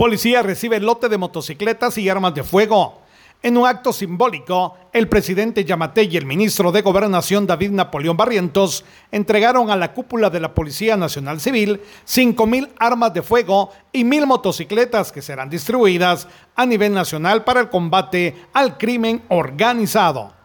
Policía recibe lote de motocicletas y armas de fuego. En un acto simbólico, el presidente Yamate y el ministro de Gobernación David Napoleón Barrientos entregaron a la cúpula de la Policía Nacional Civil 5.000 armas de fuego y 1.000 motocicletas que serán distribuidas a nivel nacional para el combate al crimen organizado.